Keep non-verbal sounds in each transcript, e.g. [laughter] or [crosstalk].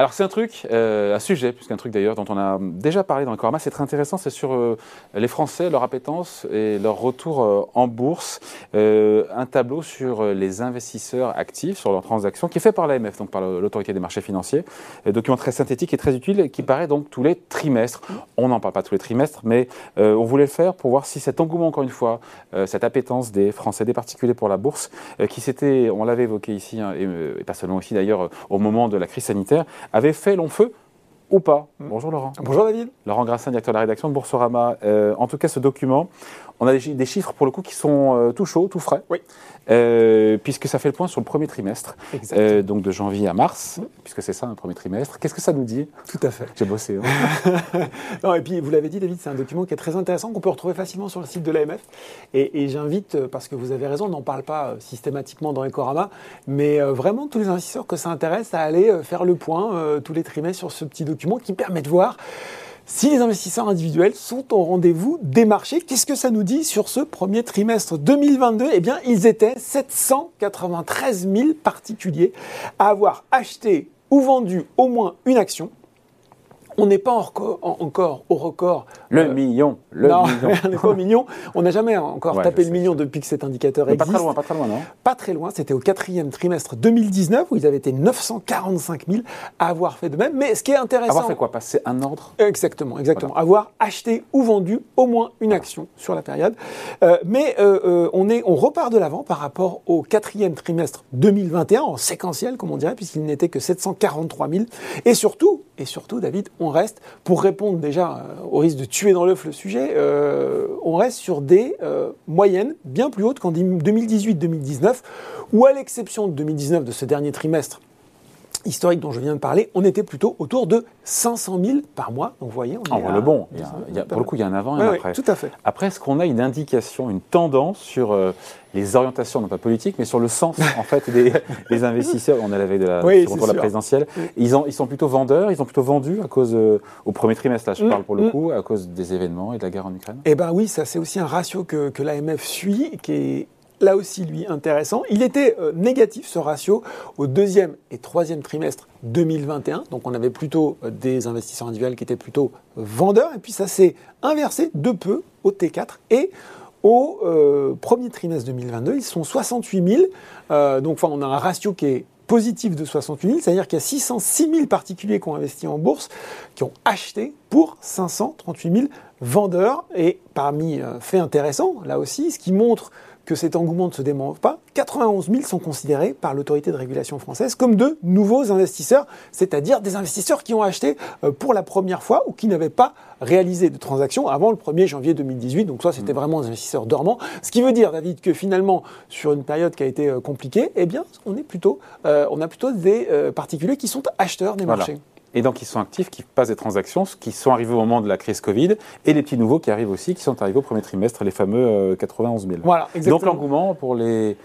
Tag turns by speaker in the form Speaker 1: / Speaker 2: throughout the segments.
Speaker 1: Alors c'est un truc, euh, un sujet, puisqu'un truc d'ailleurs dont on a déjà parlé dans le Corama, c'est très intéressant, c'est sur euh, les Français, leur appétence et leur retour euh, en bourse. Euh, un tableau sur euh, les investisseurs actifs, sur leurs transactions, qui est fait par l'AMF, donc par l'autorité des marchés financiers. Un document très synthétique et très utile, qui paraît donc tous les trimestres. On n'en parle pas tous les trimestres, mais euh, on voulait le faire pour voir si cet engouement, encore une fois, euh, cette appétence des Français, des particuliers pour la bourse, euh, qui s'était, on l'avait évoqué ici, hein, et, euh, et pas seulement ici d'ailleurs, euh, au moment de la crise sanitaire, avait fait long feu ou pas. Bonjour Laurent.
Speaker 2: Bonjour David.
Speaker 1: Laurent Grassin, directeur de la rédaction de Boursorama. Euh, en tout cas, ce document, on a des, chi- des chiffres pour le coup qui sont euh, tout chauds, tout frais,
Speaker 2: Oui.
Speaker 1: Euh, puisque ça fait le point sur le premier trimestre, euh, donc de janvier à mars, puisque c'est ça un premier trimestre. Qu'est-ce que ça nous dit?
Speaker 2: Tout à fait.
Speaker 1: J'ai bossé. hein. [laughs]
Speaker 2: Non, et puis, vous l'avez dit, David, c'est un document qui est très intéressant, qu'on peut retrouver facilement sur le site de l'AMF. Et, et j'invite, parce que vous avez raison, on n'en parle pas systématiquement dans Ecorama, mais vraiment tous les investisseurs que ça intéresse à aller faire le point euh, tous les trimestres sur ce petit document qui permet de voir si les investisseurs individuels sont au rendez-vous des marchés. Qu'est-ce que ça nous dit sur ce premier trimestre 2022 Eh bien, ils étaient 793 000 particuliers à avoir acheté ou vendu au moins une action. On n'est pas encore, en- encore au record.
Speaker 1: Le
Speaker 2: euh,
Speaker 1: million, le
Speaker 2: non,
Speaker 1: million. [laughs]
Speaker 2: on n'est pas au million. On n'a jamais encore
Speaker 1: Ouais,
Speaker 2: tapé le million depuis que cet indicateur
Speaker 1: Mais pas
Speaker 2: existe.
Speaker 1: très loin, pas très loin, non
Speaker 2: Pas très loin, c'était au quatrième trimestre 2019 où ils avaient été 945 000 à avoir fait de même. Mais ce qui est intéressant,
Speaker 1: Avoir fait quoi? Passer un ordre?
Speaker 2: Exactement, exactement. Avoir acheté ou vendu au moins une action sur la période. Euh, mais euh, on, est, on repart de l'avant par rapport au quatrième trimestre 2021, en séquentiel, comme on dirait, puisqu'il n'était que 743 000. Et surtout, et surtout, David, on reste, pour répondre déjà euh, au risque de tuer dans l'œuf le sujet, euh, on reste sur des euh, moyennes bien plus hautes qu'en 2018-2019, où à l'exception de 2019, de ce dernier trimestre, historique dont je viens de parler, on était plutôt autour de 500 000 par mois. Donc vous voyez, on
Speaker 1: En
Speaker 2: est à-
Speaker 1: le bon. Il y a- il y a- pour le coup, il y a un avant et
Speaker 2: Ouais,
Speaker 1: un
Speaker 2: ouais,
Speaker 1: après.
Speaker 2: tout à fait.
Speaker 1: Après, est-ce qu'on a une indication, une tendance sur euh, les orientations, non pas politiques, mais sur le sens en fait des, [laughs] des investisseurs? On est à la veille de la,
Speaker 2: Oui,
Speaker 1: de la présidentielle. Ils, ont- ils sont plutôt vendeurs, ils ont plutôt vendu à cause euh, au premier trimestre, là, je
Speaker 2: Mm,
Speaker 1: parle pour le
Speaker 2: mm.
Speaker 1: coup, à cause des événements et de la guerre en Ukraine.
Speaker 2: Eh bien oui, ça c'est aussi un ratio que, que l'AMF suit, qui est là aussi lui intéressant. Il était euh, négatif ce ratio au deuxième et troisième trimestre 2021, donc on avait plutôt euh, des investisseurs individuels qui étaient plutôt vendeurs, et puis ça s'est inversé de peu au T4 et au euh, premier trimestre 2022, ils sont 68 000, euh, donc on a un ratio qui est positif de 68 000, c'est-à-dire qu'il y a 606 000 particuliers qui ont investi en bourse, qui ont acheté pour 538 000 vendeurs. Et parmi faits intéressants, là aussi, ce qui montre que cet engouement ne se dément pas, 91 000 sont considérés par l'autorité de régulation française comme de nouveaux investisseurs, c'est-à-dire des investisseurs qui ont acheté euh, pour la première fois ou qui n'avaient pas réalisé de transactions avant le 1er janvier 2018. Donc ça, c'était vraiment des investisseurs dormants. Ce qui veut dire, David, que finalement, sur une période qui a été euh, compliquée, eh bien, on, est plutôt, euh, on a plutôt des euh, particuliers qui sont acheteurs des
Speaker 1: Voilà.
Speaker 2: marchés.
Speaker 1: Et donc, ils sont actifs, qui passent des transactions, qui sont arrivés au moment de la crise Covid, et les petits nouveaux qui arrivent aussi, qui sont arrivés au premier trimestre, les fameux euh, 91 000.
Speaker 2: Voilà,
Speaker 1: donc,
Speaker 2: exactement.
Speaker 1: l'engouement pour les.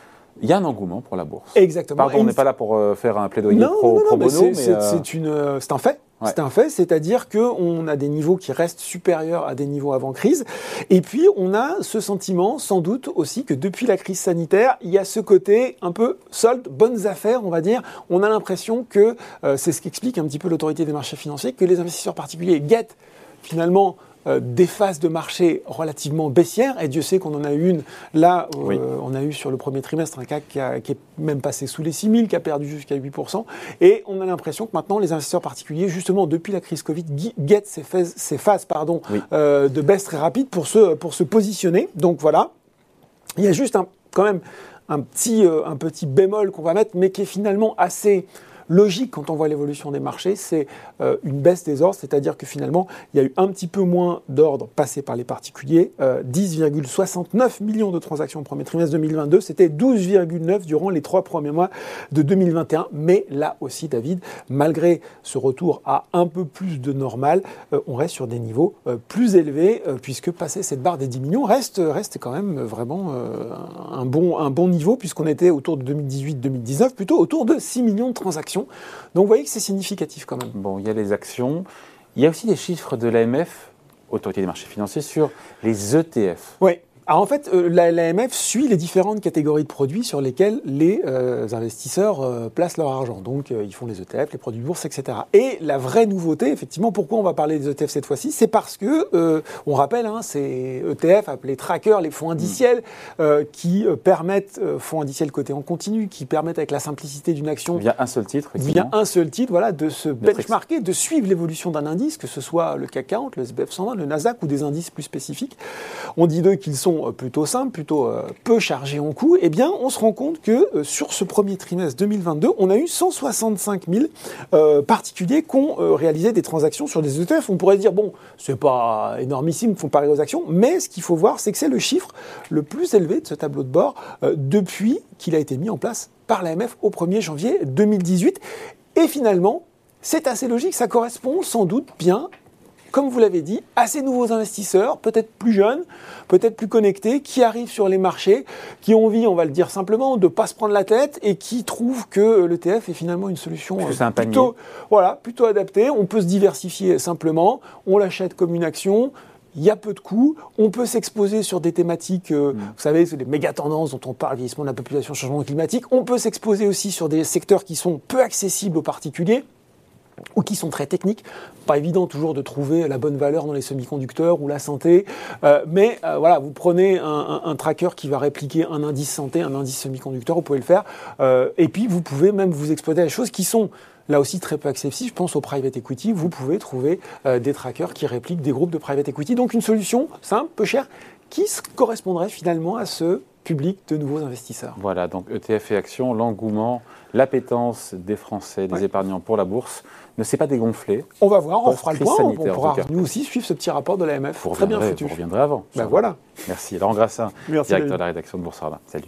Speaker 1: Il y a un engouement pour la bourse.
Speaker 2: Exactement.
Speaker 1: Pardon, on n'est pas là pour euh, faire un plaidoyer
Speaker 2: Non,
Speaker 1: pro,
Speaker 2: non, non,
Speaker 1: pro bono,
Speaker 2: c'est-
Speaker 1: mais,
Speaker 2: c'est
Speaker 1: euh,
Speaker 2: euh, c'est un fait.
Speaker 1: Ouais.
Speaker 2: C'est un fait, c'est-à-dire qu'on a des niveaux qui restent supérieurs à des niveaux avant crise. Et puis, on a ce sentiment, sans doute aussi, que depuis la crise sanitaire, il y a ce côté un peu solde, bonnes affaires, on va dire. On a l'impression que, euh, c'est ce qu'explique un petit peu l'autorité des marchés financiers, que les investisseurs particuliers guettent finalement euh, des phases de marché relativement baissières, et Dieu sait qu'on en a eu une là, euh,
Speaker 1: Oui.
Speaker 2: on a eu sur le premier trimestre un CAC qui, a- qui est même passé sous les 6000, qui a perdu jusqu'à 8%, et on a l'impression que maintenant les investisseurs particuliers, justement depuis la crise Covid, guettent ces phases, ces phases pardon,
Speaker 1: Oui.
Speaker 2: euh, de baisse très rapide pour se, pour se positionner. Donc voilà, il y a juste un, quand même un petit, euh, un petit bémol qu'on va mettre, mais qui est finalement assez logique quand on voit l'évolution des marchés, c'est euh, une baisse des ordres, c'est-à-dire que finalement, il y a eu un petit peu moins d'ordres passés par les particuliers, euh, 10,69 millions de transactions au premier trimestre 2022, c'était 12,9 durant les trois premiers mois de 2021, mais là aussi, David, malgré ce retour à un peu plus de normal, euh, on reste sur des niveaux euh, plus élevés, euh, puisque passer cette barre des 10 millions reste, reste quand même vraiment euh, un, bon, un bon niveau, puisqu'on était autour de 2018-2019, plutôt autour de 6 millions de transactions. Donc vous voyez que c'est significatif quand même.
Speaker 1: Bon, il y a les actions. Il y a aussi des chiffres de l'AMF, Autorité des marchés financiers, sur les ETF.
Speaker 2: Oui. Alors en fait, euh, la- l'AMF suit les différentes catégories de produits sur lesquels les euh, investisseurs euh, placent leur argent. Donc euh, ils font les ETF, les produits de bourse, etc. Et la vraie nouveauté, effectivement, pourquoi on va parler des ETF cette fois-ci, c'est parce que, on rappelle, hein, c'est ETF appelés trackers, les fonds indiciels, euh, qui permettent, fonds indiciels cotés en continu, qui permettent avec la simplicité d'une action
Speaker 1: Via un seul titre.
Speaker 2: via un seul titre, voilà, de se benchmarker, de suivre l'évolution d'un indice, que ce soit le CAC 40, le SBF 120, le Nasdaq ou des indices plus spécifiques. On dit d'eux qu'ils sont euh, plutôt simples, plutôt euh, peu chargés en coûts. Eh bien, on se rend compte que euh, sur ce premier trimestre 2022, on a eu 165 000 euh, particuliers qui ont réalisé des transactions sur des ETF. On pourrait dire, bon, c'est pas énormissime comparé aux actions, mais ce qu'il faut voir, c'est que c'est le chiffre le plus élevé de ce tableau de bord depuis qu'il a été mis en place par l'AMF au 1er janvier 2018. Et finalement, c'est assez logique, ça correspond sans doute bien, comme vous l'avez dit, à ces nouveaux investisseurs, peut-être plus jeunes, peut-être plus connectés, qui arrivent sur les marchés, qui ont envie, on va le dire simplement, de ne pas se prendre la tête et qui trouvent que l'ETF est finalement une solution euh,
Speaker 1: panier.
Speaker 2: plutôt, voilà, plutôt adaptée. On peut se diversifier simplement, on l'achète comme une action. Il y a peu de coûts, on peut s'exposer sur des thématiques, euh,
Speaker 1: Mm.
Speaker 2: vous savez, c'est les méga tendances dont on parle, vieillissement de la population, changement climatique. On peut s'exposer aussi sur des secteurs qui sont peu accessibles aux particuliers ou qui sont très techniques. Pas évident toujours de trouver la bonne valeur dans les semi-conducteurs ou la santé, Euh, mais euh, voilà, vous prenez un, tracker qui va répliquer un indice santé, un indice semi-conducteur, vous pouvez le faire, Euh, et puis vous pouvez même vous exploiter à des choses qui sont là aussi très peu accessibles. Je pense au private equity, vous pouvez trouver des trackers qui répliquent des groupes de private equity. Donc une solution simple, peu chère, qui correspondrait finalement à ce public de nouveaux investisseurs.
Speaker 1: Voilà, donc ETF et actions, l'engouement, l'appétence des Français, des
Speaker 2: Ouais.
Speaker 1: épargnants pour la bourse ne s'est pas dégonflé.
Speaker 2: On va voir, on fera le point, on pourra nous aussi suivre ce petit rapport de l'AMF. Très bien foutu.
Speaker 1: vous reviendrez avant.
Speaker 2: Ben voilà.
Speaker 1: Merci. Laurent Grassin,
Speaker 2: Merci,
Speaker 1: directeur de la rédaction de Boursorama. Salut.